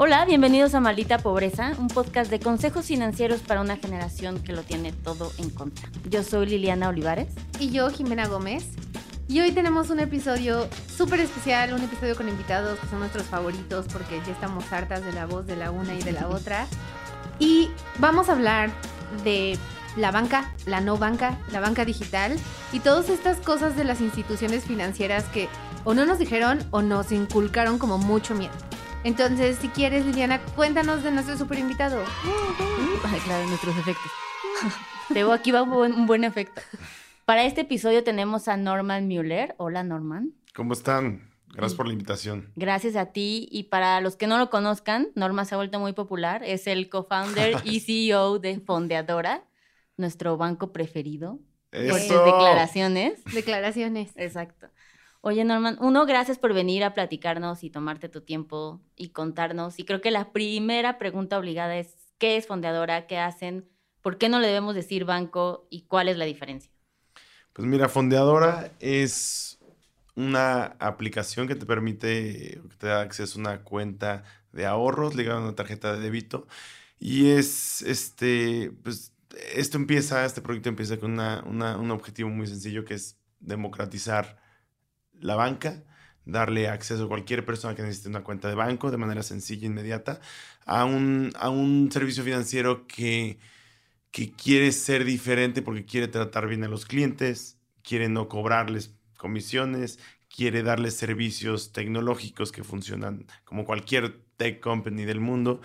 Hola, bienvenidos a Maldita Pobreza, un podcast de consejos financieros para una generación que lo tiene todo en contra. Yo soy Liliana Olivares. Y yo, Jimena Gómez. Y hoy tenemos un episodio súper especial, un episodio con invitados que son nuestros favoritos porque ya estamos hartas de la voz de la una y de la otra. Y vamos a hablar de la banca, la no banca, la banca digital y todas estas cosas de las instituciones financieras que o no nos dijeron o nos inculcaron como mucho miedo. Entonces, si quieres, Liliana, cuéntanos de nuestro super invitado. Ay, claro, nuestros efectos. Debo, aquí va un buen, un buen efecto. Para este episodio tenemos a Norman Mueller. Hola, Norman. ¿Cómo están? Gracias por la invitación. Gracias a ti. Y para los que no lo conozcan, Norman se ha vuelto muy popular. Es el co-founder y CEO de Fondeadora, nuestro banco preferido. Eso. declaraciones. Declaraciones. Exacto. Oye, Norman, uno, gracias por venir a platicarnos y tomarte tu tiempo y contarnos. Y creo que la primera pregunta obligada es, ¿qué es Fondeadora? ¿Qué hacen? ¿Por qué no le debemos decir banco? ¿Y cuál es la diferencia? Pues mira, Fondeadora es una aplicación que te permite, que te da acceso a una cuenta de ahorros ligada a una tarjeta de débito. Y es, este, pues, esto empieza, este proyecto empieza con una, una, un objetivo muy sencillo que es democratizar la banca, darle acceso a cualquier persona que necesite una cuenta de banco de manera sencilla e inmediata a un, a un servicio financiero que, que quiere ser diferente porque quiere tratar bien a los clientes, quiere no cobrarles comisiones, quiere darles servicios tecnológicos que funcionan como cualquier tech company del mundo.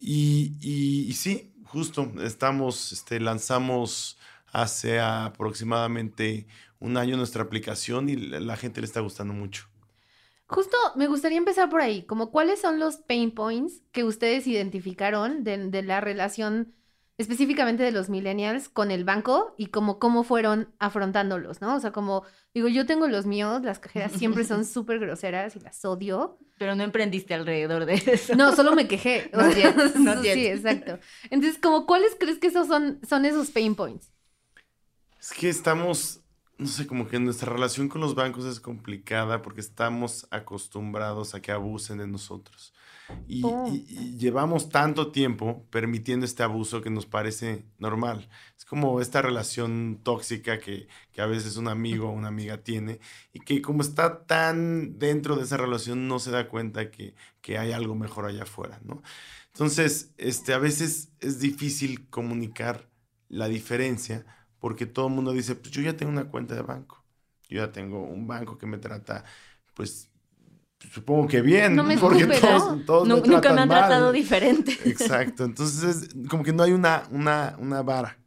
Y, y, y sí, justo, estamos, este, lanzamos hace aproximadamente un año nuestra aplicación y la, gente le está gustando mucho. Justo me gustaría empezar por ahí, como cuáles son los pain points que ustedes identificaron de, de la relación específicamente de los millennials con el banco y como cómo fueron afrontándolos, ¿no? O sea, como digo, yo tengo los míos, las cajeras siempre son súper groseras y las odio. Pero no emprendiste alrededor de eso. No, solo me quejé. No O es sea, cierto, no es sí, exacto. Entonces, como cuáles crees que esos son, son esos pain points? Es que estamos, no sé, como que nuestra relación con los bancos es complicada porque estamos acostumbrados a que abusen de nosotros. Y, Oh. y- y llevamos tanto tiempo permitiendo este abuso que nos parece normal. Es como esta relación tóxica que, que a veces un amigo o una amiga tiene y que como está tan dentro de esa relación no se da cuenta que, que hay algo mejor allá afuera, ¿no? Entonces, este, a veces es difícil comunicar la diferencia porque todo el mundo dice, pues yo ya tengo una cuenta de banco, yo ya tengo un banco que me trata, pues supongo que bien, No me porque escupe, todos, ¿no? todos Nu- me nunca me han mal. tratado diferente. Exacto, entonces es como que no hay una, una, una vara.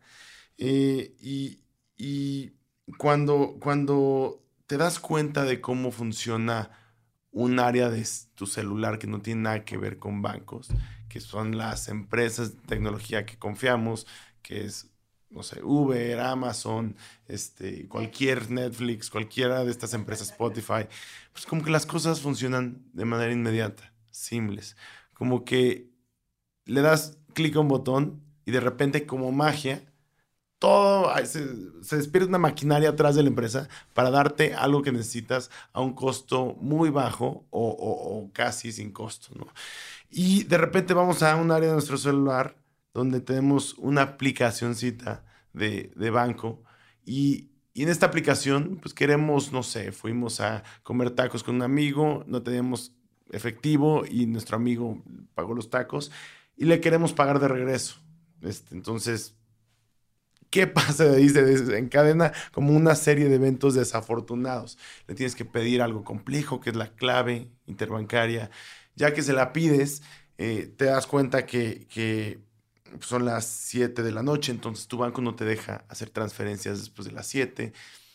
Eh, y y cuando, cuando te das cuenta de cómo funciona un área de tu celular que no tiene nada que ver con bancos, que son las empresas de tecnología que confiamos, que es, no sé, Uber, Amazon, este, cualquier Netflix, cualquiera de estas empresas, Spotify, pues como que las cosas funcionan de manera inmediata, simples. Como que le das clic a un botón y de repente como magia, todo se despierta una maquinaria atrás de la empresa para darte algo que necesitas a un costo muy bajo o, o- o casi sin costo, ¿no? Y de repente vamos a un área de nuestro celular donde tenemos una aplicacioncita de, de banco y, y en esta aplicación pues queremos, no sé, fuimos a comer tacos con un amigo, no teníamos efectivo y nuestro amigo pagó los tacos y le queremos pagar de regreso. Este, entonces, ¿qué pasa de ahí? Se desencadena como una serie de eventos desafortunados. Le tienes que pedir algo complejo, que es la clave interbancaria. Ya que se la pides, eh, te das cuenta que, que son las 7 de la noche, entonces tu banco no te deja hacer transferencias después de las 7.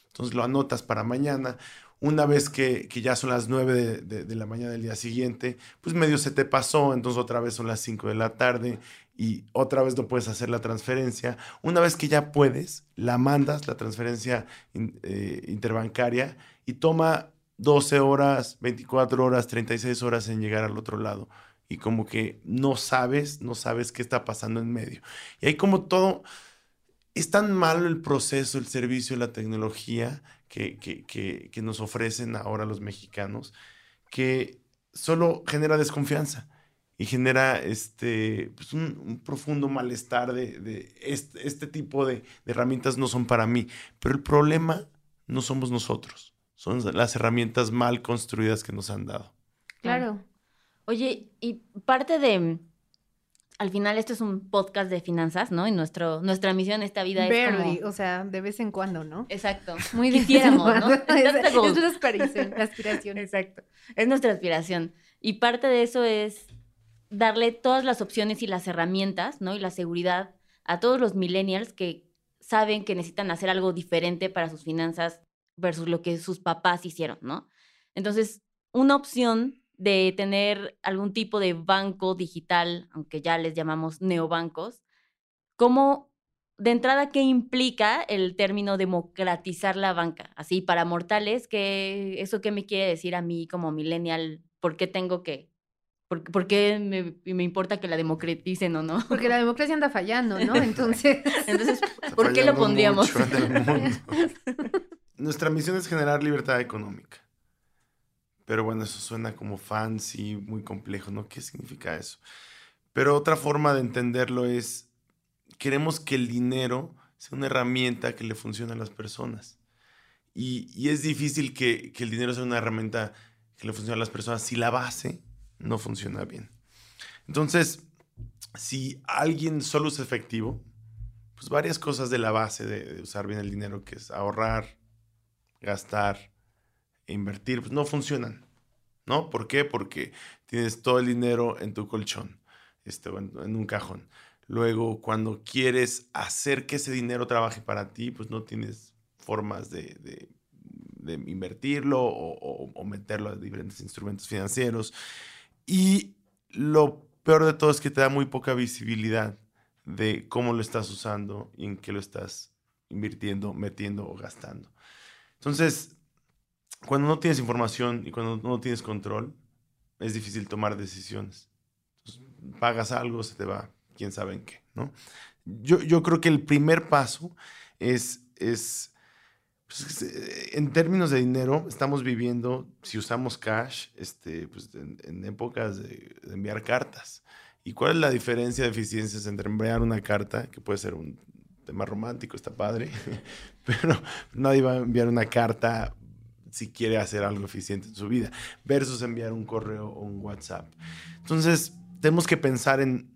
Entonces lo anotas para mañana. Una vez que, que ya son las 9 de, de- la mañana del día siguiente, pues medio se te pasó, entonces otra vez son las 5 de la tarde y otra vez no puedes hacer la transferencia. Una vez que ya puedes, la mandas, la transferencia eh, interbancaria, y toma 12 horas, 24 horas, 36 horas en llegar al otro lado. Y como que no sabes, no sabes qué está pasando en medio. Y hay como todo, es tan malo el proceso, el servicio, la tecnología que, que, que, que nos ofrecen ahora los mexicanos, que solo genera desconfianza. y genera este, pues un, profundo malestar de, este, este, tipo de, herramientas no son para mí. Pero el problema no somos nosotros, son las herramientas mal construidas que nos han dado. Claro. Oye, y parte de, al final esto es un podcast de finanzas, ¿no? Y nuestro, nuestra misión en esta vida es como... o sea, de vez en cuando, ¿no? Exacto. Muy quisiéramos, ¿no? es, la aspiración. Exacto. Es nuestra aspiración. Y parte de eso es darle todas las opciones y las herramientas, ¿no? Y la seguridad a todos los millennials que saben que necesitan hacer algo diferente para sus finanzas versus lo que sus papás hicieron, ¿no? Entonces, una opción de tener algún tipo de banco digital, aunque ya les llamamos neobancos, ¿cómo de entrada qué implica el término democratizar la banca? Así para mortales, ¿qué, ¿eso qué me quiere decir a mí como millennial? ¿Por qué tengo que ¿Por, qué me, importa que la democraticen o no? Porque la democracia anda fallando, ¿no? Entonces, Entonces ¿por qué lo pondríamos? Nuestra misión es generar libertad económica. Pero bueno, eso suena como fancy, muy complejo, ¿no? ¿Qué significa eso? Pero otra forma de entenderlo es, queremos que el dinero sea una herramienta que le funcione a las personas. Y, y es difícil que, que el dinero sea una herramienta que le funcione a las personas si la base no funciona bien. Entonces, si alguien solo es efectivo, pues varias cosas de la base de, usar bien el dinero, que es ahorrar, gastar e invertir, pues no funcionan. ¿No? ¿Por qué? Porque tienes todo el dinero en tu colchón, este, en, un cajón. Luego, cuando quieres hacer que ese dinero trabaje para ti, pues no tienes formas de, invertirlo o, o, meterlo a diferentes instrumentos financieros. Y lo peor de todo es que te da muy poca visibilidad de cómo lo estás usando y en qué lo estás invirtiendo, metiendo o gastando. Entonces, cuando no tienes información y cuando no tienes control, es difícil tomar decisiones. pagas algo, se te va, quién sabe en qué, ¿no? Yo, yo creo que el primer paso es, es pues, eh, en términos de dinero, estamos viviendo, si usamos cash, este, pues, en, épocas de, enviar cartas. ¿Y cuál es la diferencia de eficiencias entre enviar una carta, que puede ser un tema romántico, está padre, pero nadie va a enviar una carta si quiere hacer algo eficiente en su vida, versus enviar un correo o un WhatsApp. Entonces, tenemos que pensar en,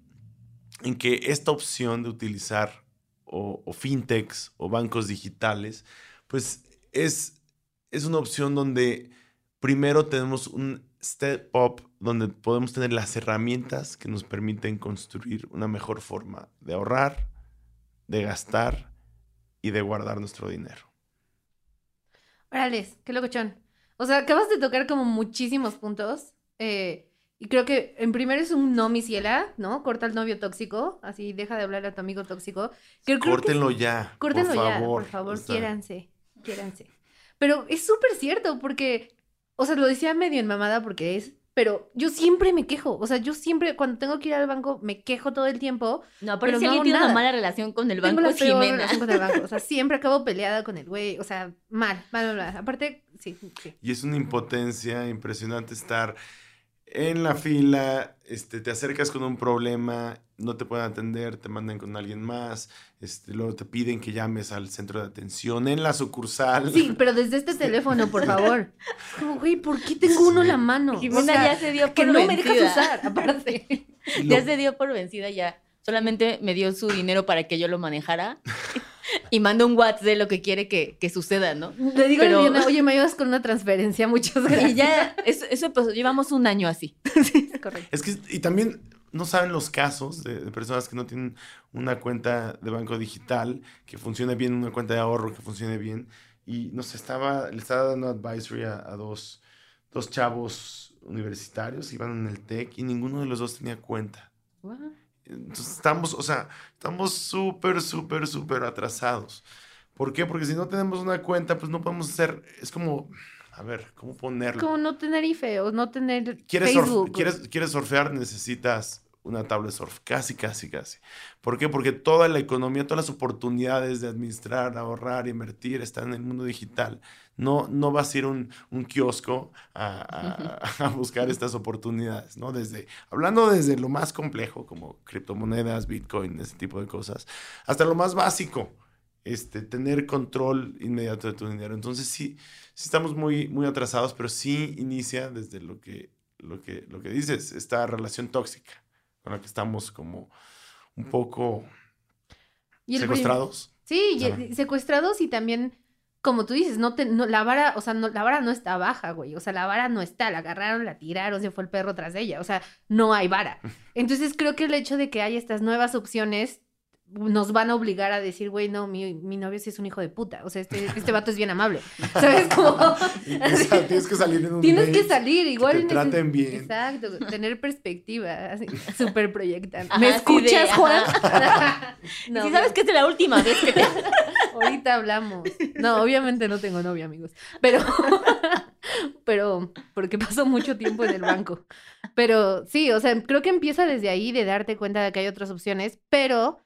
en que esta opción de utilizar o, fintechs o bancos digitales, pues es, es una opción donde primero tenemos un step up donde podemos tener las herramientas que nos permiten construir una mejor forma de ahorrar, de gastar y de guardar nuestro dinero. Órale, qué locochón. O sea, acabas de tocar como muchísimos puntos. Eh, y creo que en primero es un no, mi ciela, ¿no? Corta al novio tóxico, así deja de hablar a tu amigo tóxico. Córtenlo ya. Córtenlo ya, por favor, quiéranse quiéranse. Pero es súper cierto, porque, o sea, lo decía medio en mamada porque es, pero yo siempre me quejo. O sea, yo siempre, cuando tengo que ir al banco, me quejo todo el tiempo. No, pero, si alguien tiene una mala relación con el banco, tengo la relación con el banco. O sea, siempre acabo peleada con el güey. O sea, mal, mal, mal. Aparte, sí, sí. Y es una impotencia impresionante estar en la fila, este, te acercas con un problema, no te pueden atender, te mandan con alguien más, este, luego te piden que llames al centro de atención en la sucursal. Sí, pero desde este teléfono, por favor. Como, güey, ¿por qué tengo uno en la mano? Jimena ya se dio por que no me dejas usar, aparte. Ya se dio por vencida ya. Solamente me dio su dinero para que yo lo manejara. y manda un WhatsApp de lo que quiere que, suceda, ¿no? Le digo Pero... a oye, me ayudas con una transferencia, muchas gracias. Y ya, eso, pues, llevamos un año así. sí, correcto. Es que, y también no saben los casos de, personas que no tienen una cuenta de banco digital, que funcione bien, una cuenta de ahorro que funcione bien. Y nos estaba, le estaba dando advisory a, dos, dos, chavos universitarios, iban en el TEC y ninguno de los dos tenía cuenta. Entonces estamos, o sea, estamos súper, súper, súper atrasados. ¿Por qué? Porque si no tenemos una cuenta, pues no podemos hacer, es como, a ver, ¿cómo ponerlo? Como no tener IFE o no tener ¿Quieres Facebook. ¿quieres, ¿Quieres surfear? Necesitas una tabla de surf, casi, casi, casi. ¿Por qué? Porque toda la economía, todas las oportunidades de administrar, ahorrar, invertir están en el mundo digital. No, no vas a ir un, un kiosco a, a, buscar estas oportunidades, ¿no? Desde, hablando desde lo más complejo, como criptomonedas, Bitcoin, ese tipo de cosas, hasta lo más básico, este, tener control inmediato de tu dinero. Entonces sí, sí estamos muy, muy atrasados, pero sí inicia desde lo que, lo, que, lo que dices, esta relación tóxica con la que estamos como un poco secuestrados. Sí, secuestrados y también, como tú dices, no, te, no la vara, o sea, no, la vara no está baja, güey. O sea, la vara no está, la agarraron, la tiraron, se fue el perro tras ella. O sea, no hay vara. Entonces creo que el hecho de que haya estas nuevas opciones nos van a obligar a decir, güey, no, mi, mi novio sí es un hijo de puta. O sea, este, este vato es bien amable. ¿Sabes cómo? tienes que salir en un Tienes que salir, igual. Que te traten bien. Exacto, tener perspectiva, súper proyectan. ¿Me escuchas, Juan? no, si sabes que es la última vez que te... Ahorita hablamos. No, obviamente no tengo novio, amigos. Pero, pero, porque paso mucho tiempo en el banco. Pero sí, o sea, creo que empieza desde ahí de darte cuenta de que hay otras opciones, pero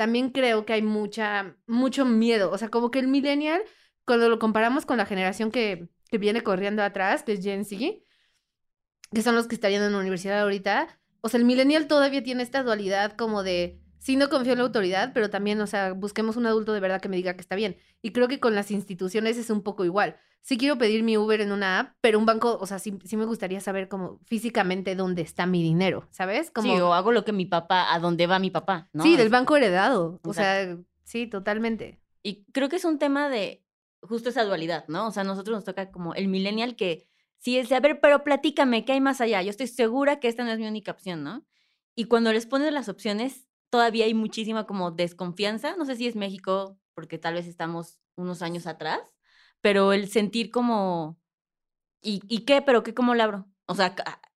también creo que hay mucha, mucho miedo. O sea, como que el millennial, cuando lo comparamos con la generación que, que viene corriendo atrás, que es Gen Z, que son los que estarían en la universidad ahorita, o sea, el millennial todavía tiene esta dualidad como de sí no confío en la autoridad, pero también, o sea, busquemos un adulto de verdad que me diga que está bien. Y creo que con las instituciones es un poco igual. Sí quiero pedir mi Uber en una app, pero un banco, o sea, sí, sí me gustaría saber como físicamente dónde está mi dinero, ¿sabes? Como... Sí, o hago lo que mi papá, a dónde va mi papá, ¿no? Sí, del banco heredado. O sea, sí, totalmente. Y creo que es un tema de justo esa dualidad, ¿no? O sea, a nosotros nos toca como el millennial que sí es de, a ver, pero platícame, ¿qué hay más allá? Yo estoy segura que esta no es mi única opción, ¿no? Y cuando les pones las opciones, todavía hay muchísima como desconfianza. No sé si es México, porque tal vez estamos unos años atrás, pero el sentir como, ¿y, ¿y qué? ¿Pero qué? ¿Cómo lo abro? O sea,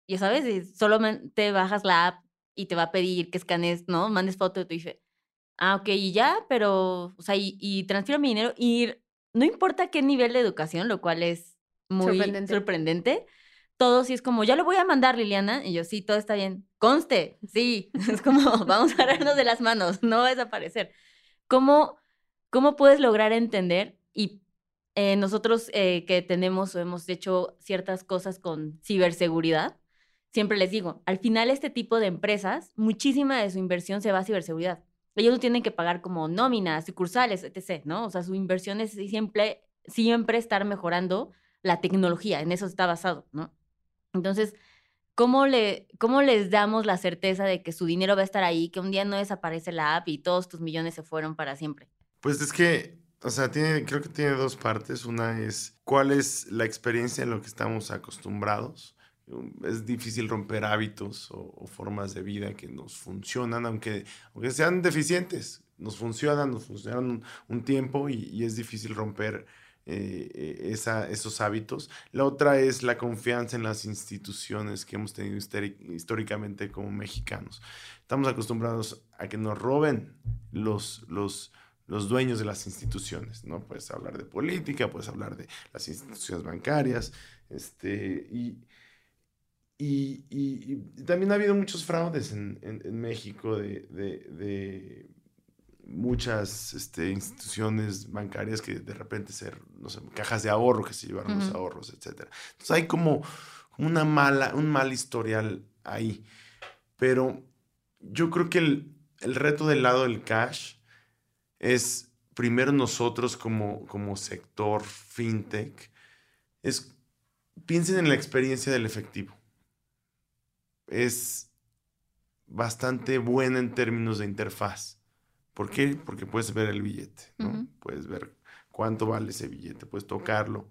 ya sabes, solamente bajas la app y te va a pedir que escanes, ¿no? Mandes foto de tu IFE. Ah, ok, y ya, pero, o sea, y, y transfiero mi dinero y no importa qué nivel de educación, lo cual es muy sorprendente. sorprendente todo sí es como, ya lo voy a mandar, Liliana. Y yo, sí, todo está bien. Conste, sí. Es como, vamos a agarrarnos de las manos, no va a desaparecer. ¿Cómo, cómo puedes lograr entender? Y eh, nosotros eh, que tenemos o hemos hecho ciertas cosas con ciberseguridad, siempre les digo, al final este tipo de empresas, muchísima de su inversión se va a ciberseguridad. Ellos no tienen que pagar como nóminas, sucursales, etc., ¿no? O sea, su inversión es siempre, siempre estar mejorando la tecnología, en eso está basado, ¿no? Entonces, ¿cómo, le, ¿cómo les damos la certeza de que su dinero va a estar ahí, que un día no desaparece la app y todos tus millones se fueron para siempre? Pues es que, o sea, tiene, creo que tiene dos partes. Una es cuál es la experiencia en lo que estamos acostumbrados. Es difícil romper hábitos o, formas de vida que nos funcionan, aunque, aunque sean deficientes. Nos funcionan, nos funcionan un, tiempo y es difícil romper eh, eh, esa, esos hábitos. La otra es la confianza en las instituciones que hemos tenido históricamente como mexicanos. Estamos acostumbrados a que nos roben los, los, los dueños de las instituciones, ¿no? Puedes hablar de política, puedes hablar de las instituciones bancarias, este, y, y, también ha habido muchos fraudes en, en, México de, muchas este, instituciones bancarias que de repente ser, no sé, cajas de ahorro que se llevaron los ahorros, etc. Entonces hay como una mala, un mal historial ahí. Pero yo creo que el, el reto del lado del cash es primero nosotros como, como sector fintech, es piensen en la experiencia del efectivo. Es bastante buena en términos de interfaz ¿Por qué? Porque puedes ver el billete, ¿no? Puedes ver cuánto vale ese billete, puedes tocarlo,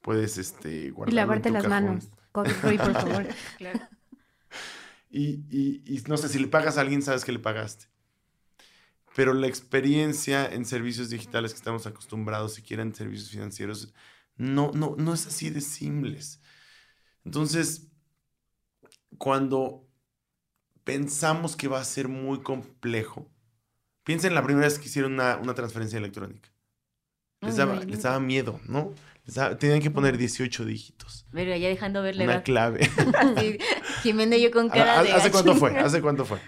puedes este, guardarlo Y lavarte las manos. por favor. claro. Y, y, no sé, si le pagas a alguien, sabes que le pagaste. Pero la experiencia en servicios digitales que estamos acostumbrados, siquiera en servicios financieros, no, no, no es así de simples. Entonces, cuando pensamos que va a ser muy complejo, Piensa en la primera vez que hicieron una, transferencia electrónica. Les daba, les daba miedo, ¿no? Tenían que poner 18 dígitos. Pero ya dejando ver la Una clave. Sí, Jimena y yo con cara de ¿Hace cuánto fue? ¿Hace cuánto fue?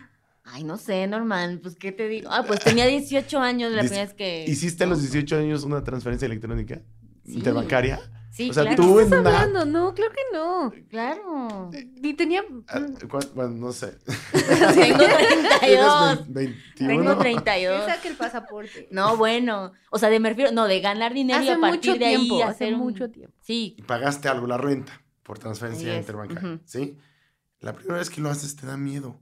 Ay, no sé, normal. Pues, ¿qué te digo? Ah, pues tenía 18 años la primera vez que... ¿Hiciste a los 18 años una transferencia electrónica? Sí. ¿Interbancaria? Sí, o sea, claro. tú ¿Qué estás hablando? No, claro que no. Claro. Ni tenía... Ah, ¿cuán- Bueno, no sé. Tengo 32. ¿Tienes 21? Tengo Que 32. saque el pasaporte. No, bueno. O sea, de me refiero, no, de ganar dinero y Hace a partir mucho de ahí tiempo, hacer hace un- mucho tiempo. Sí, Y pagaste algo, la renta, por transferencia interbancaria, ujú. ¿sí? La primera vez que lo haces te da miedo.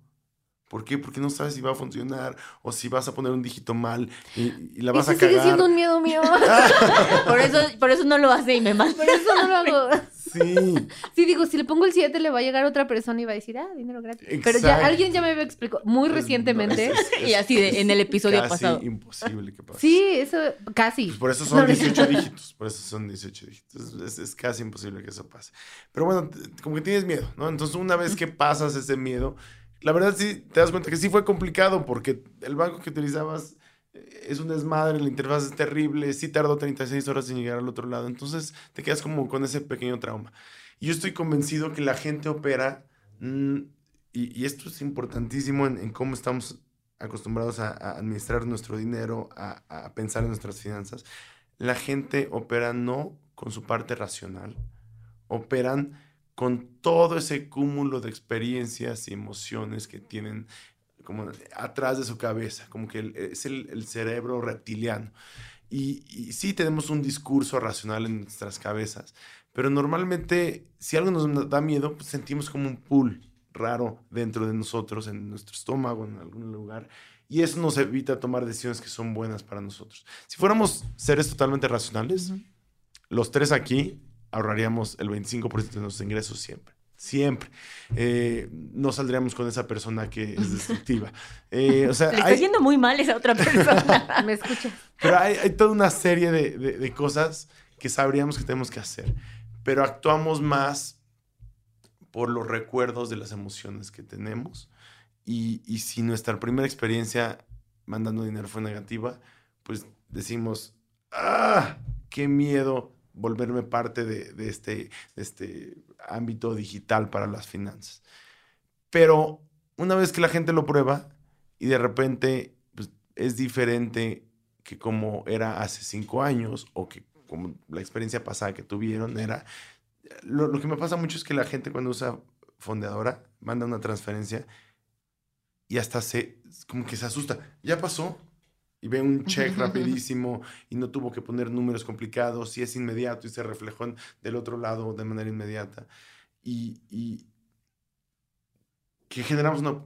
¿Por qué? Porque no sabes si va a funcionar o si vas a poner un dígito mal y, y la vas Ese a cagar. sigue siendo un miedo mío. por eso, por eso no lo hace y me manda. Por eso no lo hago. Sí, Sí, digo, si le pongo el 7 le va a llegar otra persona y va a decir, ah, dinero gratis. Pero ya alguien ya me explicó muy Pues, recientemente. no, es- es- Y así de, en el episodio casi pasado. imposible que pase. Sí, eso casi. Pues por eso son no. 18 dígitos, por eso son 18 dígitos. Es, es casi imposible que eso pase. Pero bueno, como que tienes miedo, ¿no? Entonces una vez que pasas ese miedo, la verdad sí te das cuenta que sí fue complicado porque el banco que utilizabas eh, es un desmadre, la interfaz es terrible, sí tardó 36 horas en llegar al otro lado, entonces te quedas como con ese pequeño trauma. Y yo estoy convencido que la gente opera, mm, y, y esto es importantísimo en, en cómo estamos acostumbrados a, a administrar nuestro dinero, a, a pensar en nuestras finanzas. La gente opera no con su parte racional, operan con todo ese cúmulo de experiencias y emociones que tienen como atrás de su cabeza, como que el- es el, el cerebro reptiliano. Y, y sí tenemos un discurso racional en nuestras cabezas, pero normalmente si algo nos da miedo, pues sentimos como un pool raro dentro de nosotros, en nuestro estómago, en algún lugar, y eso nos evita tomar decisiones que son buenas para nosotros. Si fuéramos seres totalmente racionales, los tres aquí ahorraríamos el 25% de nuestros ingresos siempre. Siempre. Eh, no saldríamos con esa persona que es destructiva. Eh, o sea, Le está hay- yendo muy mal esa otra persona. ¿Me escuchas? pero hay, hay toda una serie de, de- de cosas que sabríamos que tenemos que hacer, pero actuamos más por los recuerdos de las emociones que tenemos. Y, y si nuestra primera experiencia mandando dinero fue negativa, pues decimos, ¡ah! ¡Qué miedo volverme parte de, este, este ámbito digital para las finanzas! Pero una vez que la gente lo prueba y de repente pues, es diferente que como era hace cinco años o que como la experiencia pasada que tuvieron era... Lo, lo que me pasa mucho es que la gente cuando usa fondeadora manda una transferencia y hasta se, como que se asusta. Ya pasó y ve un check rapidísimo y no tuvo que poner números complicados y es inmediato y se reflejó en- del otro lado de manera inmediata. Y, y que generamos una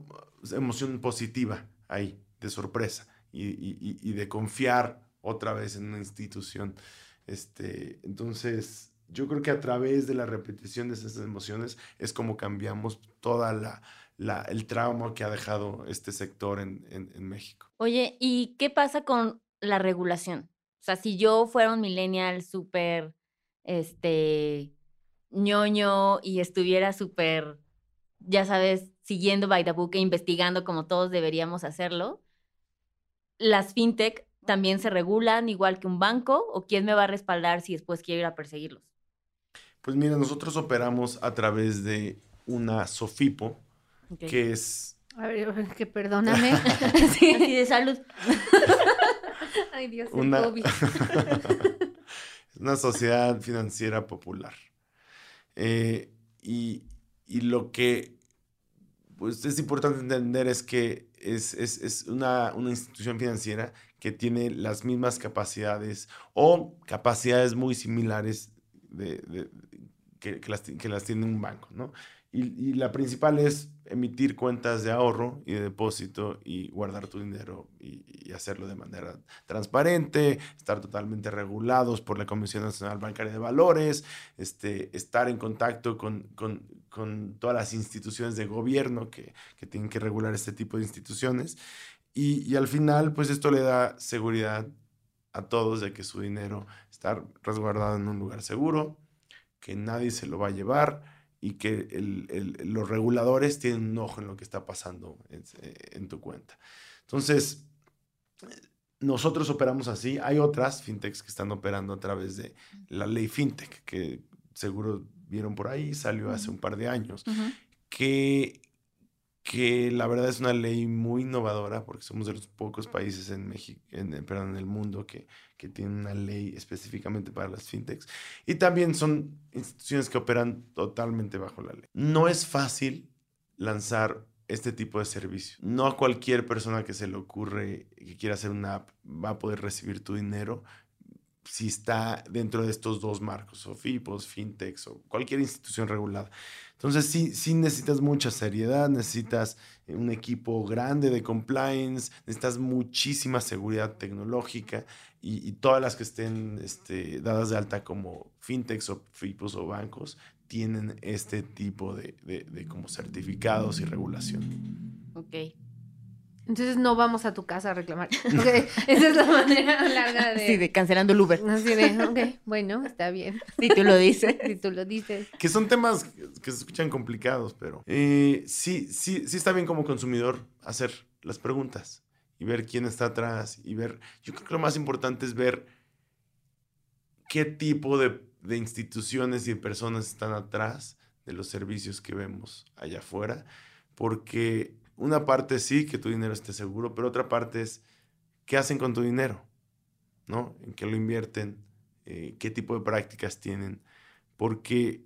emoción positiva ahí, de sorpresa y, y- y- de confiar otra vez en una institución. Este, entonces, yo creo que a través de la repetición de esas emociones es como cambiamos toda la, la- el trauma que ha dejado este sector en, en- en México. Oye, ¿y qué pasa con la regulación? O sea, si yo fuera un millennial súper, este, ñoño y estuviera súper, ya sabes, siguiendo by the book e investigando como todos deberíamos hacerlo, ¿las fintech también se regulan igual que un banco? ¿O quién me va a respaldar si después quiero ir a perseguirlos? Pues mira, nosotros operamos a través de una SOFIPO, Que es A ver, que perdóname. Así de salud. Ay, Dios, el una, COVID. una sociedad financiera popular. Eh, y, y lo que pues, es importante entender es que es, es- es una, una institución financiera que tiene las mismas capacidades o capacidades muy similares de, de- que, que las, que las tiene un banco, ¿no? Y, la principal es emitir cuentas de ahorro y de depósito y guardar tu dinero y, y hacerlo de manera transparente, estar totalmente regulados por la Comisión Nacional Bancaria de Valores, este, estar en contacto con, con- con todas las instituciones de gobierno que, que tienen que regular este tipo de instituciones. Y, y al final, pues esto le da seguridad a todos de que su dinero está resguardado en un lugar seguro, que nadie se lo va a llevar y que el- el- los reguladores tienen un ojo en lo que está pasando en, en tu cuenta. Entonces, nosotros operamos así. Hay otras fintechs que están operando a través de la ley fintech, que seguro vieron por ahí, salió hace un par de años, que, que la verdad es una ley muy innovadora, porque somos de los pocos países en México, en, perdón, en el mundo que, que tienen una ley específicamente para las fintechs. Y también son instituciones que operan totalmente bajo la ley. No es fácil lanzar este tipo de servicio. No a cualquier persona que se le ocurre que quiera hacer una app va a poder recibir tu dinero si está dentro de estos dos marcos, o FIPOS, FinTechs o cualquier institución regulada. Entonces sí, sí necesitas mucha seriedad, necesitas un equipo grande de compliance, necesitas muchísima seguridad tecnológica y, todas las que estén este, dadas de alta como FinTechs o FIPOS o bancos tienen este tipo de, de, como certificados y regulación. Ok. Entonces no vamos a tu casa a reclamar. esa es la manera larga de... Sí, de cancelando el Uber. Así de, ok, bueno, está bien. Si tú lo dices. Si tú lo dices. Que son temas que se escuchan complicados, pero eh, sí, sí, sí está bien como consumidor hacer las preguntas y ver quién está atrás y ver... Yo creo que lo más importante es ver qué tipo de de instituciones y de personas están atrás de los servicios que vemos allá afuera, porque una parte sí, que tu dinero esté seguro, pero otra parte es, ¿qué hacen con tu dinero? ¿No? ¿En qué lo invierten? Eh, ¿Qué tipo de prácticas tienen? Porque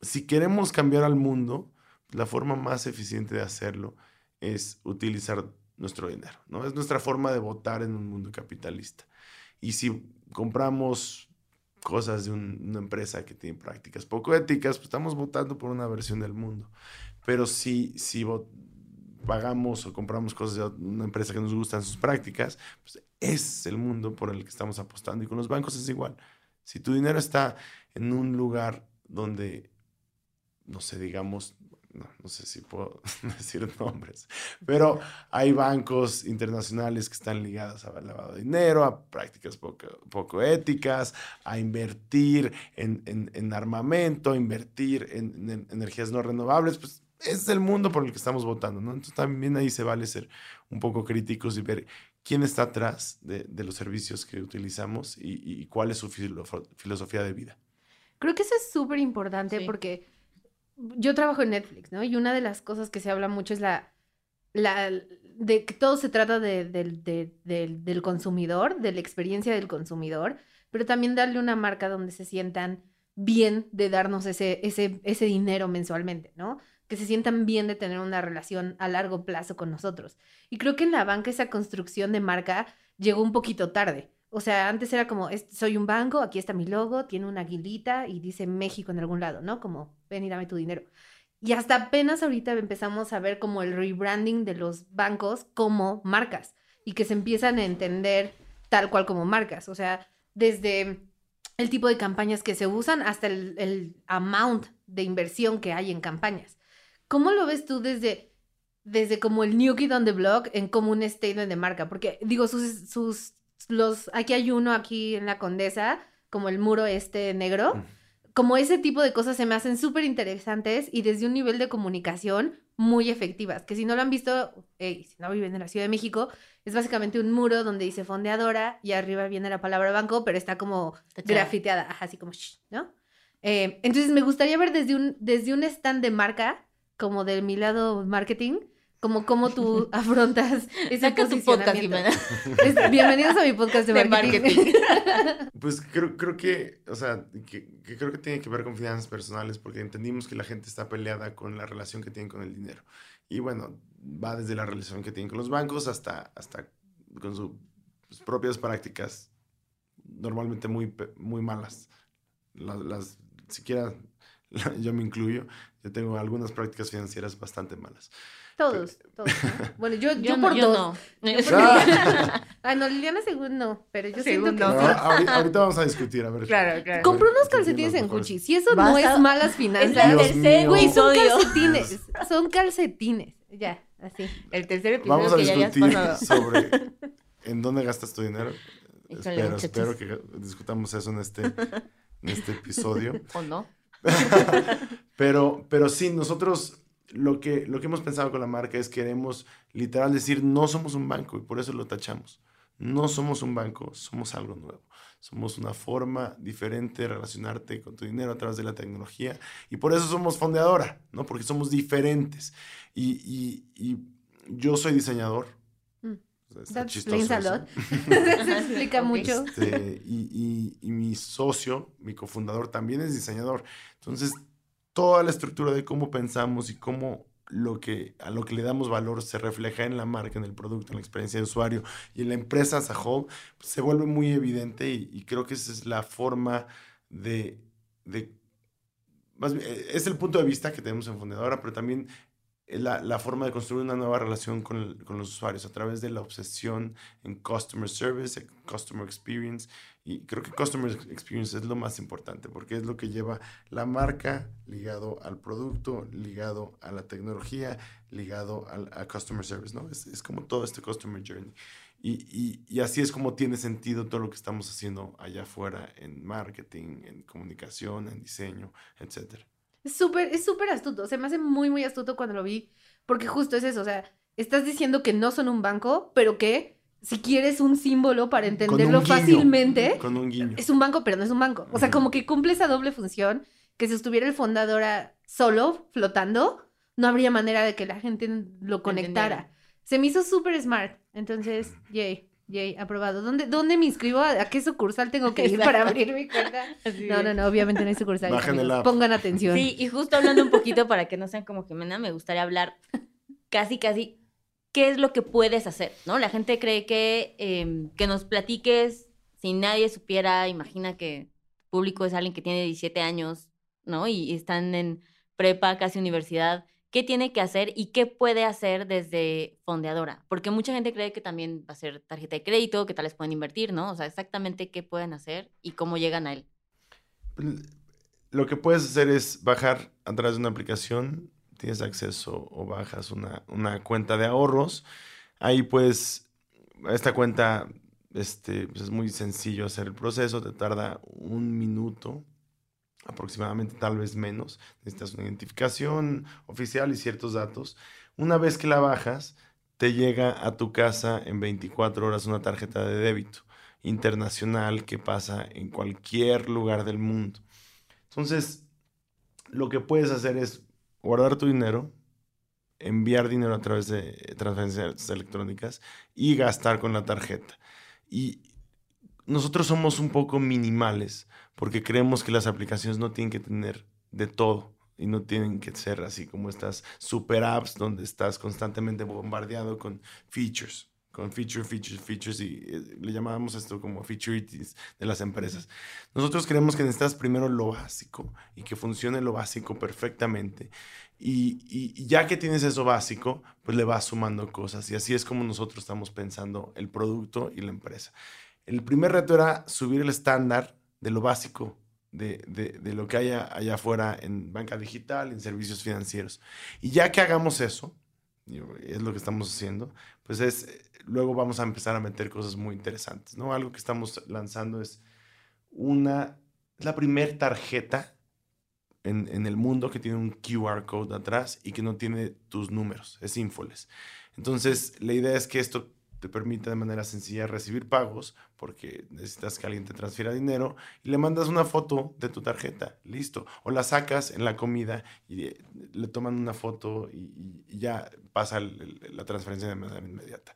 si queremos cambiar al mundo, la forma más eficiente de hacerlo es utilizar nuestro dinero, ¿no? Es nuestra forma de votar en un mundo capitalista. Y si compramos cosas de una empresa que tiene prácticas poco éticas, pues estamos votando por una versión del mundo. Pero si, si pagamos o compramos cosas de una empresa que nos gustan sus prácticas, pues es el mundo por el que estamos apostando. Y con los bancos es igual. Si tu dinero está en un lugar donde, no sé, digamos, no, sé si puedo decir nombres, pero hay bancos internacionales que están ligados a lavado de dinero, a prácticas poco, poco éticas, a invertir en, en, armamento, a invertir en, energías no renovables, pues es el mundo por el que estamos votando, ¿no? Entonces también ahí se vale ser un poco críticos y ver quién está atrás de, de los servicios que utilizamos y, y, cuál es su filosofía de vida. Creo que eso es súper importante porque yo trabajo en Netflix, ¿no? Y una de las cosas que se habla mucho es la, la de que todo se trata de, del consumidor, de la experiencia del consumidor, pero también darle una marca donde se sientan bien de darnos ese, ese, ese dinero mensualmente, ¿no? Que se sientan bien de tener una relación a largo plazo con nosotros. Y creo que en la banca esa construcción de marca llegó un poquito tarde. O sea, antes era como, soy un banco, aquí está mi logo, tiene una aguilita y dice México en algún lado, ¿no? Como, ven y dame tu dinero. Y hasta apenas ahorita empezamos a ver como el rebranding de los bancos como marcas y que se empiezan a entender tal cual como marcas. O sea, desde el tipo de campañas que se usan hasta el, el amount de inversión que hay en campañas. ¿Cómo lo ves tú desde, desde como el New Kid on the Block en como un statement de marca? Porque digo, sus, sus los, aquí hay uno aquí en la Condesa, como el muro este negro. Mm. Como ese tipo de cosas se me hacen súper interesantes y desde un nivel de comunicación muy efectivas. Que si no lo han visto, si no viven en la Ciudad de México, es básicamente un muro donde dice fondeadora y arriba viene la palabra banco, pero está como grafiteada, así como, ¿no? Eh, entonces me gustaría ver desde un, desde un stand de marca, como de mi lado marketing, como cómo tú afrontas ese Saca tu podcast, bienvenidos a mi podcast de, marketing. pues creo, creo que, o sea, que, creo que tiene que ver con finanzas personales porque entendimos que la gente está peleada con la relación que tienen con el dinero. Y bueno, va desde la relación que tienen con los bancos hasta, hasta con sus propias prácticas normalmente muy, muy malas. Las, las siquiera yo me incluyo, yo tengo algunas prácticas financieras bastante malas. Todos, todos. Bueno, yo, yo, por dos. No. Ay, ah, no, Liliana según no, pero yo siento que ahorita, vamos a discutir, a ver. Claro, claro. Compré unos calcetines en Gucci. Si eso no es malas finanzas. Es el tercer Güey, son calcetines. Son calcetines. Ya, así. El tercer episodio vamos a que discutir ya sobre en dónde gastas tu dinero. espero, espero que discutamos eso en este, en este episodio. ¿O no? Pero, pero sí, nosotros lo que, lo que hemos pensado con la marca es queremos literal decir no somos un banco y por eso lo tachamos. No somos un banco, somos algo nuevo. Somos una forma diferente de relacionarte con tu dinero a través de la tecnología y por eso somos fondeadora, ¿no? Porque somos diferentes. Y, y, yo soy diseñador. Mm. That a lot. Se explica mucho. Este, y, y, mi socio, mi cofundador, también es diseñador. Entonces, toda la estructura de cómo pensamos y cómo lo que, a lo que le damos valor se refleja en la marca, en el producto, en la experiencia de usuario y en la empresa pues, se vuelve muy evidente y, creo que esa es la forma de, de es el punto de vista que tenemos en Fundadora, pero también la, la, forma de construir una nueva relación con, con, los usuarios a través de la obsesión en customer service, en customer experience. Y creo que customer experience es lo más importante porque es lo que lleva la marca ligado al producto, ligado a la tecnología, ligado al, a customer service, ¿no? Es, es, como todo este customer journey. Y, y, y, así es como tiene sentido todo lo que estamos haciendo allá afuera en marketing, en comunicación, en diseño, etcétera. Es súper, es súper astuto. Se me hace muy, muy astuto cuando lo vi. Porque justo es eso. O sea, estás diciendo que no son un banco, pero que si quieres un símbolo para entenderlo fácilmente. Con un guiño. Es un banco, pero no es un banco. O sea, como que cumple esa doble función. Que si estuviera el fundadora solo, flotando, no habría manera de que la gente lo conectara. Se me hizo súper smart. Entonces, yay. Yay, aprobado. ¿Dónde, ¿Dónde me inscribo? ¿A, qué sucursal tengo que ir para abrir mi cuenta? no, no, no, obviamente no hay sucursal. Pongan atención. Sí, y justo hablando un poquito para que no sean como Jimena, me gustaría hablar casi, casi, ¿qué es lo que puedes hacer? ¿No? La gente cree que, em, que nos platiques si nadie supiera, imagina que público es alguien que tiene 17 años, ¿no? Y, y están en prepa, casi universidad qué tiene que hacer y qué puede hacer desde fondeadora. Porque mucha gente cree que también va a ser tarjeta de crédito, que tal vez pueden invertir, ¿no? O sea, exactamente qué pueden hacer y cómo llegan a él. Lo que puedes hacer es bajar a través de una aplicación, tienes acceso o bajas una, una cuenta de ahorros. Ahí puedes, esta cuenta este, pues es muy sencillo hacer el proceso, te tarda un minuto aproximadamente tal vez menos. Necesitas una identificación oficial y ciertos datos. Una vez que la bajas, te llega a tu casa en 24 horas una tarjeta de débito internacional que pasa en cualquier lugar del mundo. Entonces, lo que puedes hacer es guardar tu dinero, enviar dinero a través de transferencias electrónicas y gastar con la tarjeta. Y nosotros somos un poco minimales porque creemos que las aplicaciones no tienen que tener de todo y no tienen que ser así como estas super apps donde estás constantemente bombardeado con features, con feature, features, features y eh, le llamábamos esto como featurities de las empresas. Nosotros creemos que necesitas primero lo básico y que funcione lo básico perfectamente y, y, ya que tienes eso básico, pues le vas sumando cosas y así es como nosotros estamos pensando el producto y la empresa. El primer reto era subir el estándar de lo básico de, de, lo que haya allá afuera en banca digital, en servicios financieros. Y ya que hagamos eso, es lo que estamos haciendo, pues es, luego vamos a empezar a meter cosas muy interesantes, ¿no? Algo que estamos lanzando es una, la primera tarjeta en, en, el mundo que tiene un QR code atrás y que no tiene tus números, es Infoles. Entonces, la idea es que esto te permite de manera sencilla recibir pagos porque necesitas que alguien te transfiera dinero y le mandas una foto de tu tarjeta, listo. O la sacas en la comida y eh, le toman una foto y, ya pasa la transferencia de manera inmediata.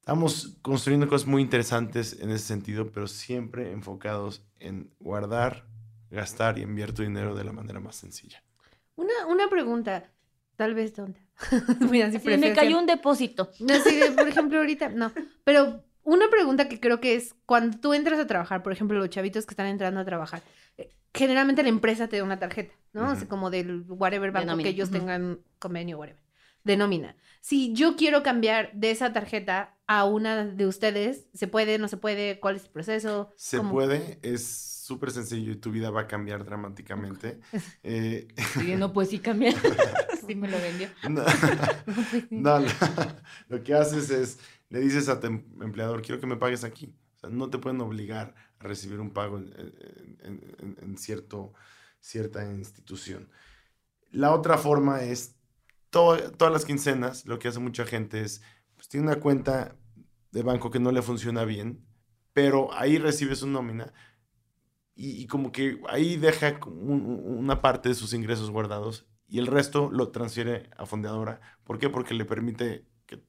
Estamos construyendo cosas muy interesantes en ese sentido, pero siempre enfocados en guardar, gastar y enviar tu dinero de la manera más sencilla. Una, una pregunta, tal vez tonta. me cayó un depósito. No, por ejemplo, ahorita, no. Pero una pregunta que creo que es, cuando tú entras a trabajar, por ejemplo, los chavitos que están entrando a trabajar, eh, generalmente la empresa te da una tarjeta, ¿no? Así como del whatever banco que ellos tengan convenio, whatever. Denomina. Si yo quiero cambiar de esa tarjeta a una de ustedes, ¿se puede, no se puede? ¿Cuál es el proceso? Se puede, es súper sencillo y tu vida va a cambiar dramáticamente. Eh, no, pues sí cambiar. sí me lo vendió. No, lo que haces es, le dices a tu em, empleador, quiero que me pagues aquí. O sea, no te pueden obligar a recibir un pago en, cierto, cierta institución. La otra forma es, todas las quincenas, lo que hace mucha gente es, pues tiene una cuenta de banco que no le funciona bien, pero ahí recibe su nómina y, como que ahí deja una parte de sus ingresos guardados y el resto lo transfiere a fondeadora. ¿Por qué? Porque le permite que,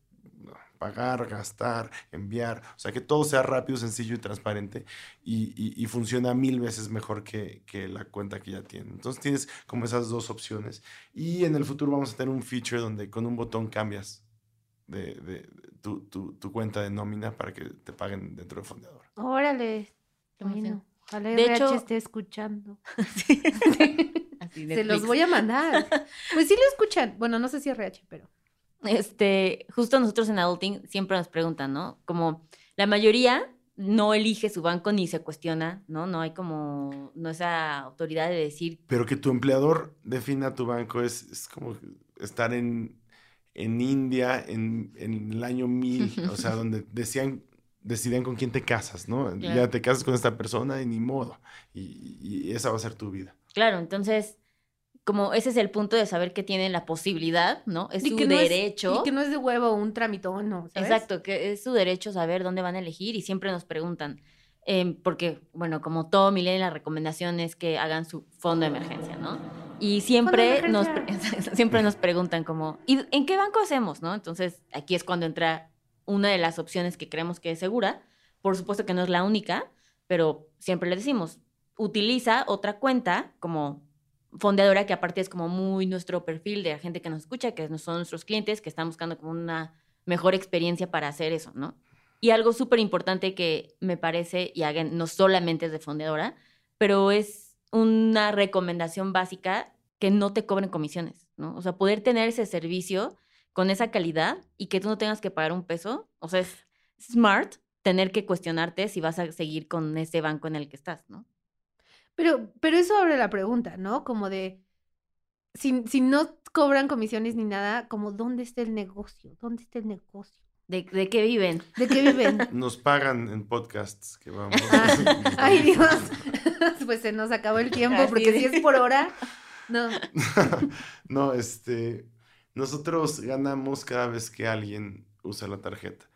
pagar, gastar, enviar, o sea, que todo sea rápido, sencillo y transparente y, funciona mil veces mejor que, que, la cuenta que ya tiene. Entonces tienes como esas dos opciones y en el futuro vamos a tener un feature donde con un botón cambias de, de, tu, tu, tu, cuenta de nómina para que te paguen dentro de fondeadora. Órale. Bueno. Ojalá de hecho, esté escuchando. Se los voy a mandar. Pues sí lo escuchan. Bueno, no sé si RH, pero. Este, justo nosotros en Adulting siempre nos preguntan, ¿no? Como la mayoría no elige su banco ni se cuestiona, ¿no? No hay como, no esa autoridad de decir. Pero que tu empleador defina tu banco es, es como estar en, en India en, en el año 1000, o sea, donde decían deciden con quién te casas, ¿no? Ya te casas con esta persona y ni modo. Y, esa va a ser tu vida. Claro, entonces, como ese es el punto de saber que tienen la posibilidad, ¿no? Es su derecho. y que no es de huevo un tramitón, ¿no? Exacto, que es su derecho saber dónde van a elegir y siempre nos preguntan. Em, porque, bueno, como todo milenio, la recomendación es que hagan su fondo de emergencia, ¿no? Y siempre nos, siempre nos preguntan como, ¿y en qué banco hacemos, no? Entonces, aquí es cuando entra una de las opciones que creemos que es segura. Por supuesto que no es la única, pero siempre le decimos, utiliza otra cuenta como fondeadora que aparte es como muy nuestro perfil de la gente que nos escucha, que son nuestros clientes, que están buscando como una mejor experiencia para hacer eso, ¿no? Y algo súper importante que me parece, y hagan, no solamente es de fondeadora, pero es una recomendación básica que no te cobren comisiones, ¿no? O sea, poder tener ese servicio con esa calidad y que tú no tengas que pagar un peso. O sea, es smart tener que cuestionarte si vas a seguir con ese banco en el que estás, ¿no? Pero, pero eso abre la pregunta, ¿no? Como de, si, si no cobran comisiones ni nada, como ¿dónde está el negocio? ¿Dónde está el negocio? ¿De, de qué viven? ¿De qué viven? Nos pagan en podcasts que vamos. Ah, ay, Dios. pues se nos acabó el tiempo, porque si es por hora, no. no, este, nosotros ganamos cada vez que alguien usa la tarjeta.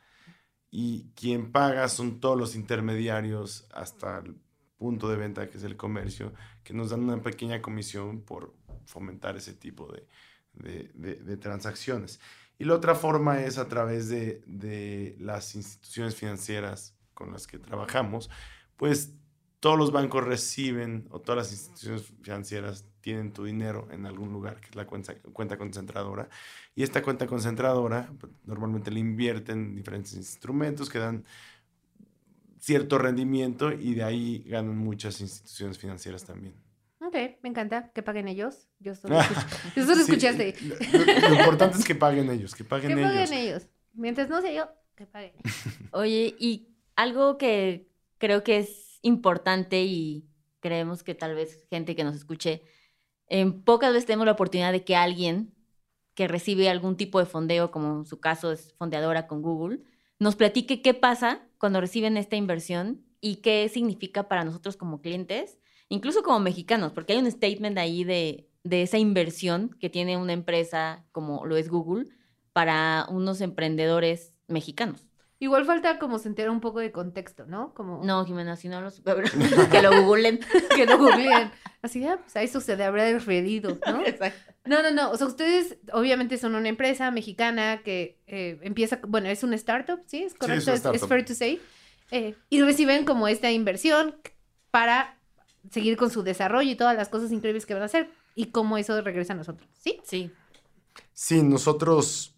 Y quien paga son todos los intermediarios hasta el punto de venta, que es el comercio, que nos dan una pequeña comisión por fomentar ese tipo de, transacciones. Y la otra forma es a través de, de las instituciones financieras con las que trabajamos, pues todos los bancos reciben o todas las instituciones financieras tienen tu dinero en algún lugar, que es la cuenta, cuenta concentradora. Y esta cuenta concentradora pues, normalmente le invierten en diferentes instrumentos que dan cierto rendimiento y de ahí ganan muchas instituciones financieras también. Ok, me encanta que paguen ellos. Yo solo, escuchaste. Lo, importante es que paguen ellos, que paguen ellos. Que paguen ellos. Mientras no sé yo, que paguen. Oye, y algo que creo que es importante y creemos que tal vez gente que nos escuche en pocas veces tenemos la oportunidad de que alguien que recibe algún tipo de fondeo, como en su caso es fondeadora con Google, nos platique qué pasa cuando reciben esta inversión y qué significa para nosotros como clientes, incluso como mexicanos, porque hay un statement ahí de, de esa inversión que tiene una empresa como lo es Google para unos emprendedores mexicanos. Igual falta como sentir un poco de contexto, ¿no? Como... No, Jimena, si no los... que lo googlen. que lo googleen. Así, ah, pues a eso se debe haber referido, ¿no? Exacto. No, no, no. O sea, ustedes obviamente son una empresa mexicana que eh, empieza, bueno, es una startup, ¿sí? ¿Es correcto? es, fair to say. Eh, y reciben como esta inversión para seguir con su desarrollo y todas las cosas increíbles que van a hacer y cómo eso regresa a nosotros, ¿sí? Sí. Sí, nosotros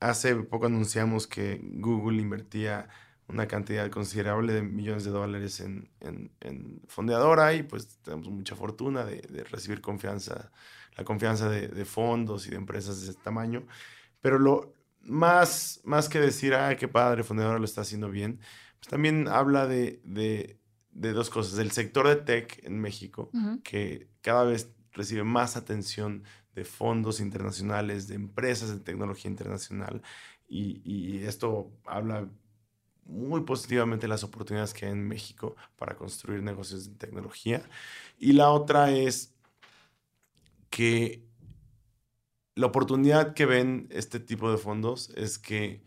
Hace poco anunciamos que Google invertía una cantidad considerable de millones de dólares en, en, fondeadora y pues tenemos mucha fortuna de, recibir confianza, la confianza de, fondos y de empresas de ese tamaño. Pero lo más, más que decir, ah, qué padre, fondeadora lo está haciendo bien, pues también habla de, de, dos cosas. Del sector de tech en México, que cada vez recibe más atención de fondos internacionales, de empresas de tecnología internacional, y, esto habla muy positivamente de las oportunidades que hay en México para construir negocios de tecnología. Y la otra es que la oportunidad que ven este tipo de fondos es que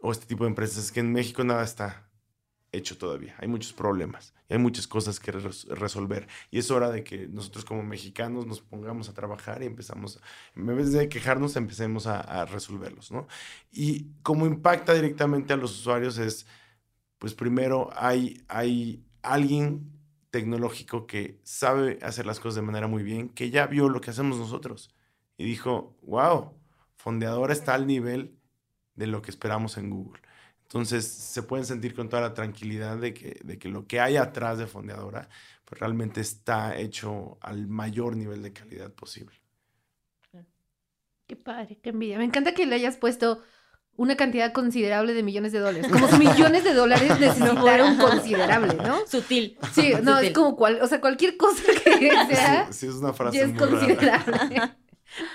o este tipo de empresas es que en México nada está hecho todavía. Hay muchos problemas, hay muchas cosas que resolver. Y es hora de que nosotros como mexicanos nos pongamos a trabajar y empezamos, en vez de quejarnos, empecemos a, resolverlos, ¿no? Y como impacta directamente a los usuarios es, pues primero hay, hay alguien tecnológico que sabe hacer las cosas de manera muy bien, que ya vio lo que hacemos nosotros y dijo, wow, Fondeadora está al nivel de lo que esperamos en Google. Entonces se pueden sentir con toda la tranquilidad de que, de que lo que hay atrás de Fondeadora pues realmente está hecho al mayor nivel de calidad posible. Qué padre, qué envidia. Me encanta que le hayas puesto una cantidad considerable de millones de dólares. Como si millones de dólares necesitaran considerable, ¿no? Sutil. Sí, no, es como cual, o sea, cualquier cosa que sea. Sí, sí es una frase. es considerable.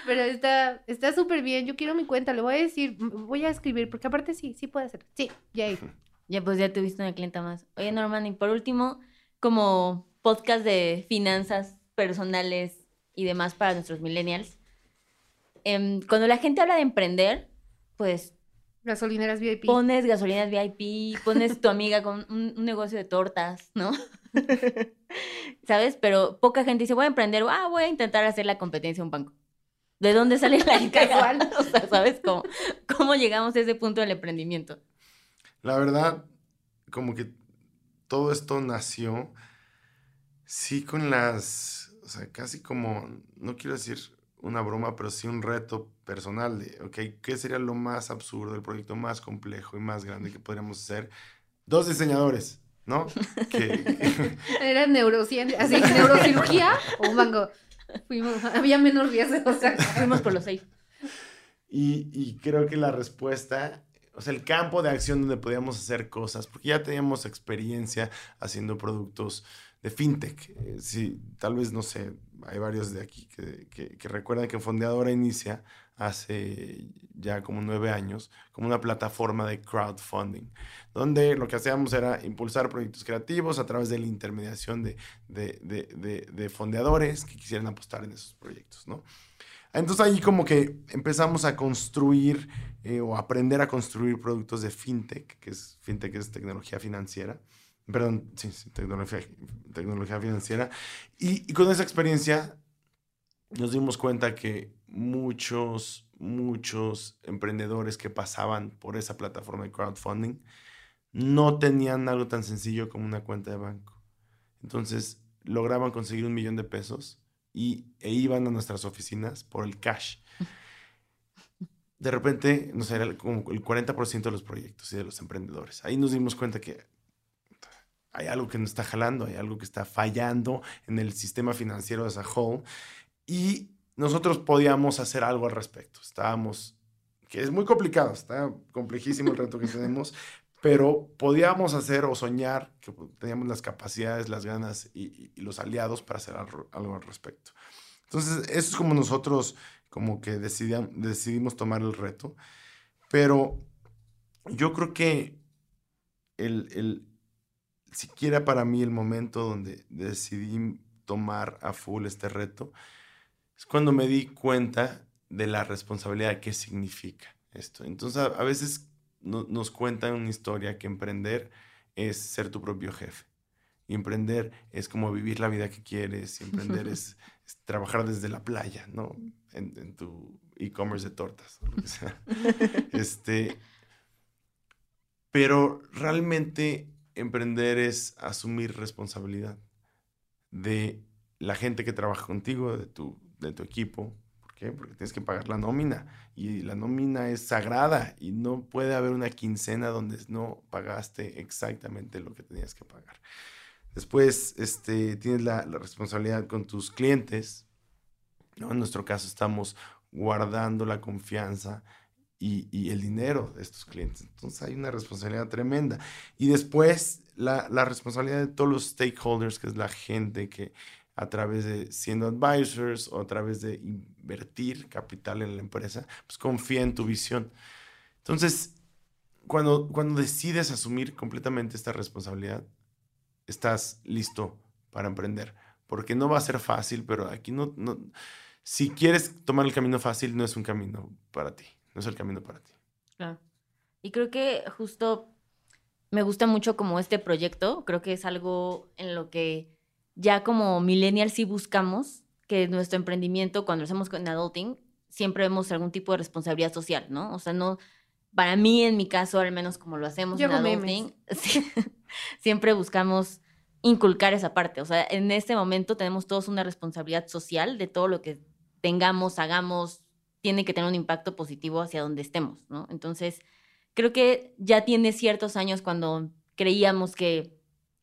Pero está está súper bien. Yo quiero mi cuenta. Le voy a decir, voy a escribir, porque aparte sí, sí puede hacer. Sí, ya. Ya, pues ya tuviste una clienta más. Oye, Norman, y por último, como podcast de finanzas personales y demás para nuestros millennials, em, cuando la gente habla de emprender, pues Gasolineras VIP. Pones gasolineras VIP, pones tu amiga con un, negocio de tortas, ¿no? ¿Sabes? Pero poca gente dice, voy a emprender, ah, voy a intentar hacer la competencia en un banco. ¿De dónde sale la casual? o sea, ¿sabes cómo, cómo llegamos a ese punto del emprendimiento? La verdad, como que todo esto nació, sí, con las, o sea, casi como, no quiero decir una broma, pero sí un reto personal de, ok, ¿qué sería lo más absurdo, el proyecto más complejo y más grande que podríamos hacer? Dos diseñadores, ¿no? que, Era neurociencia, así, neurocirugía o un banco. Fuimos, había menos riesgos, o sea, fuimos por los seis. Y, y creo que la respuesta o sea, el campo de acción donde podíamos hacer cosas, porque ya teníamos experiencia haciendo productos de fintech. Eh, sí, tal vez, no sé, hay varios de aquí que, que, recuerdan que Fondeadora inicia hace ya como nueve años como una plataforma de crowdfunding, donde lo que hacíamos era impulsar proyectos creativos a través de la intermediación de, de, de, de fondeadores que quisieran apostar en esos proyectos, ¿no? Entonces ahí como que empezamos a construir eh, o aprender a construir productos de fintech, que es fintech es tecnología financiera, perdón, sí, tecnología, tecnología financiera. Y, con esa experiencia nos dimos cuenta que muchos, muchos emprendedores que pasaban por esa plataforma de crowdfunding no tenían algo tan sencillo como una cuenta de banco. Entonces lograban conseguir un millón de pesos y, e iban a nuestras oficinas por el cash. De repente, no sé, era como el 40% de los proyectos y de los emprendedores. Ahí nos dimos cuenta que hay algo que no está jalando, hay algo que está fallando en el sistema financiero de esa whole. Y nosotros podíamos hacer algo al respecto. Estábamos, que es muy complicado, está complejísimo el reto que tenemos, pero podíamos hacer o soñar que teníamos las capacidades, las ganas y, los aliados para hacer algo, al respecto. Entonces, eso es como nosotros como que decidimos tomar el reto, pero yo creo que el, el, siquiera para mí el momento donde decidí tomar a full este reto, es cuando me di cuenta de la responsabilidad que significa esto. Entonces a, veces nos cuentan una historia que emprender es ser tu propio jefe. Y emprender es como vivir la vida que quieres. Y emprender es, trabajar desde la playa, ¿no? En, tu e-commerce de tortas o lo que sea. este, pero realmente emprender es asumir responsabilidad de la gente que trabaja contigo, de tu, de tu equipo. ¿Por qué? Porque tienes que pagar la nómina y la nómina es sagrada y no puede haber una quincena donde no pagaste exactamente lo que tenías que pagar. Después este, tienes la, responsabilidad con tus clientes. ¿no? En nuestro caso estamos guardando la confianza y, el dinero de estos clientes. Entonces hay una responsabilidad tremenda. Y después la, responsabilidad de todos los stakeholders, que es la gente que a través de siendo advisors o a través de invertir capital en la empresa, pues confía en tu visión. Entonces, cuando, cuando decides asumir completamente esta responsabilidad, estás listo para emprender. Porque no va a ser fácil, pero aquí no, no si quieres tomar el camino fácil, no es un camino para ti no es el camino para ti. Claro. Y creo que justo me gusta mucho como este proyecto. Creo que es algo en lo que ya como millennials sí buscamos que nuestro emprendimiento, cuando lo hacemos con adulting, siempre vemos algún tipo de responsabilidad social, ¿no? O sea, no, para mí, en mi caso, al menos como lo hacemos Yo en adulting, sí, siempre buscamos inculcar esa parte. O sea, en este momento tenemos todos una responsabilidad social de todo lo que tengamos, hagamos, tiene que tener un impacto positivo hacia donde estemos, ¿no? Entonces, creo que ya tiene ciertos años cuando creíamos que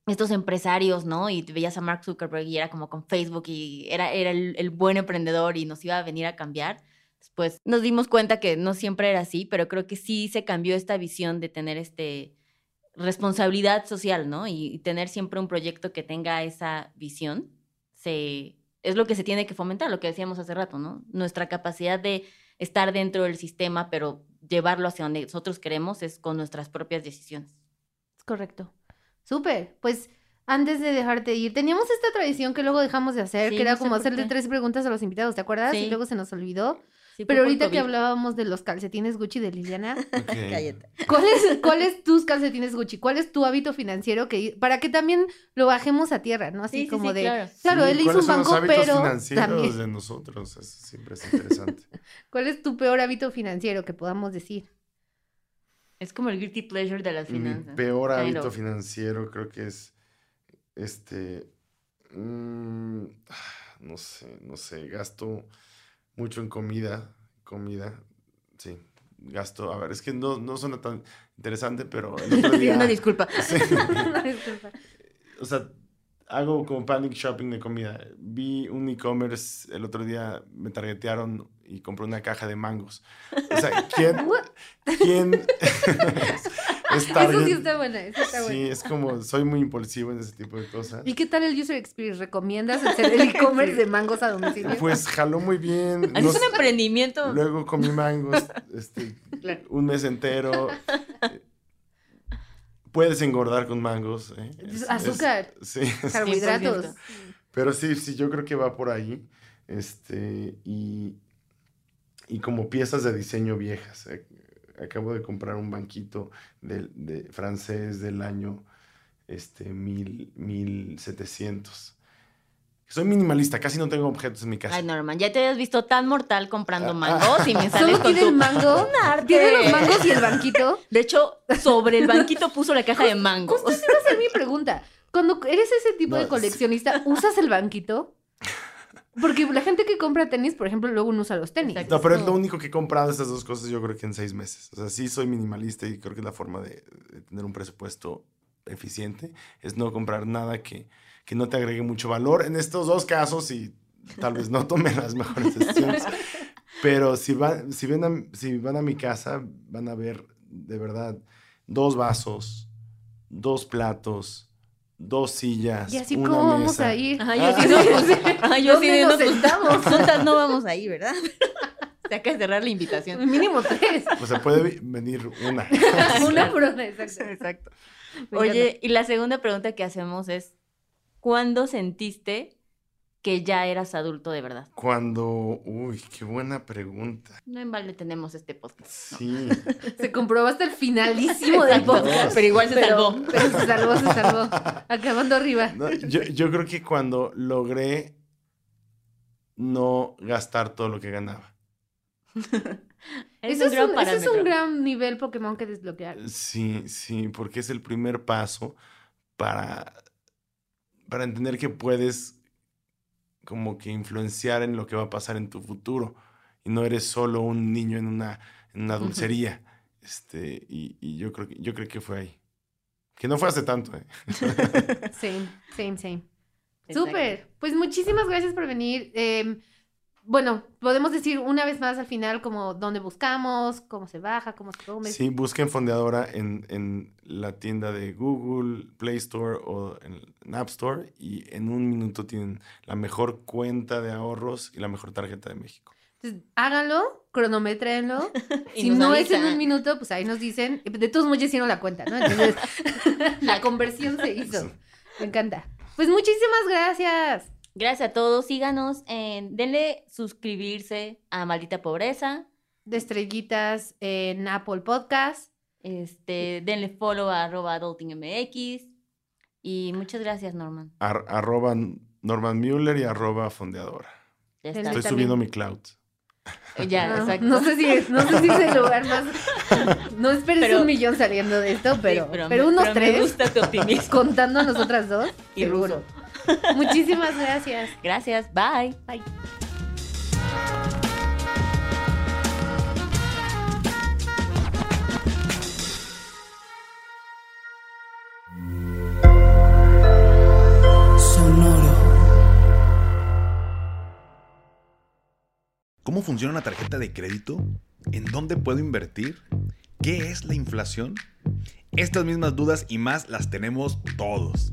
estos empresarios, ¿no? Y veías a Mark Zuckerberg y era como con Facebook y era, era el, el buen emprendedor y nos iba a venir a cambiar. Después nos dimos cuenta que no siempre era así, pero creo que sí se cambió esta visión de tener este responsabilidad social, ¿no? Y, y tener siempre un proyecto que tenga esa visión. Se, es lo que se tiene que fomentar, lo que decíamos hace rato, ¿no? Nuestra capacidad de estar dentro del sistema, pero llevarlo hacia donde nosotros queremos es con nuestras propias decisiones. Es correcto. Súper. Pues antes de dejarte ir, teníamos esta tradición que luego dejamos de hacer, Sí, que era no sé como hacerle qué. tres preguntas a los invitados, ¿te acuerdas? Sí. Y luego se nos olvidó. Sí, Pero ahorita que hablábamos de los calcetines Gucci de Liliana, Ok. Cállate. ¿cuáles cuáles tus calcetines Gucci? ¿Cuál es tu hábito financiero que para que también lo bajemos a tierra, ¿no? Así Sí, sí, como sí, de claro. Claro, Sí, él hizo ¿cuáles un son los banco, hábitos pero financieros también de nosotros? Eso siempre es interesante. ¿cuál es tu peor hábito financiero que podamos decir? Es como el guilty pleasure de las Mi finanzas. peor Kind hábito financiero creo que es este mm, ah, no sé, no sé, gasto mucho en comida, comida, sí, gasto, a ver, es que no, no suena tan interesante, pero el otro Sí, día, una disculpa. sí, Una disculpa. o sea, hago como panic shopping de comida. Vi un e-commerce el otro día, me targetearon y compré una caja de mangos. O sea, ¿quién? ¿Quién? es Eso target? sí está buena, eso está Sí, buena. es como, soy muy impulsivo en ese tipo de cosas. ¿Y qué tal el user experience? ¿Recomiendas hacer el e-commerce de mangos a domicilio? Pues jaló muy bien. Es no un emprendimiento. luego comí mangos este, Claro. un mes entero. Puedes engordar con mangos. ¿eh? Es- es- Azúcar. sí, Carbohidratos. 100%. pero sí, sí, yo creo que va por ahí. Este, y, y como piezas de diseño viejas. eh, Acabo de comprar un banquito de, de francés del año este, mil, 1700. Soy minimalista, casi no tengo objetos en mi casa. Ay, Norman, ya te habías visto tan mortal comprando Ah, mangos y me sales Solo con tiene tu... el mango. Un arte. Tiene los mangos y el banquito. De hecho, sobre el banquito puso la caja de mangos. Justo esa iba a ser mi pregunta. Cuando eres ese tipo No, de coleccionista, ¿usas el banquito? Porque la gente que compra tenis, por ejemplo, luego no usa los tenis. Exacto. No, pero es lo único que he comprado estas dos cosas, yo creo que en seis meses. O sea, sí soy minimalista y creo que la forma de, de tener un presupuesto eficiente es no comprar nada que, que no te agregue mucho valor. En estos dos casos, y tal vez no tome las mejores decisiones, pero si van, si, ven a, si van a mi casa, van a ver de verdad dos vasos, dos platos, dos sillas. Y así, una ¿cómo vamos mesa. a ir? Ajá, yo sí, no, Ajá, yo sí, ¿Dónde no, nos pues, sentamos? juntas no vamos ahí, ¿verdad? Se acaba de cerrar la invitación. Mínimo tres. O sea, puede venir una. Una por una, exacto. Exacto. Oye, y la segunda pregunta que hacemos es, ¿cuándo sentiste que ya eras adulto de verdad? Cuando, uy, qué buena pregunta. No en balde tenemos este podcast. Sí, Se comprobó hasta el finalísimo del podcast. Pero igual se Pero, salvó. pero se salvó, se salvó. Acabando arriba. No, yo, yo creo que cuando logré no gastar todo lo que ganaba. Eso un es gran un, ese es un gran nivel Pokémon que desbloquear. Sí, sí, porque es el primer paso para, para entender que puedes como que influenciar en lo que va a pasar en tu futuro y no eres solo un niño en una, en una dulcería. Este, y, y yo creo que yo creo que fue ahí. Que no fue hace tanto, ¿eh? Same, same, same. Súper. Pues muchísimas gracias por venir. Eh, bueno, podemos decir una vez más al final como dónde buscamos, cómo se baja, cómo se come. Sí, busquen Fondeadora en, en la tienda de Google, Play Store o en, en App Store y en un minuto tienen la mejor cuenta de ahorros y la mejor tarjeta de México. Entonces, háganlo, cronométrenlo. Y si no es en un minuto, pues ahí nos dicen. De todos modos ya hicieron la cuenta, ¿no? Entonces, la conversión se hizo. Me encanta. Pues muchísimas gracias. Gracias a todos. Síganos. En, denle suscribirse a Maldita Pobreza. De estrellitas en Apple Podcast. Este, denle follow a arroba adultingmx. Y muchas gracias, Norman. Ar- arroba Norman Mueller y arroba fondeadora. Ya Él está. Estoy también. subiendo mi cloud. Ya, No, exacto. no sé si es, no sé si es el lugar más. No esperes Pero- un millón saliendo de esto, Sí, pero, pero, me- unos pero Me tres, gusta tu optimismo. contando a nosotras dos, Y seguro. Muchísimas gracias. Gracias. Bye. Bye. ¿Cómo funciona una tarjeta de crédito? ¿En dónde puedo invertir? ¿Qué es la inflación? Estas mismas dudas y más las tenemos todos.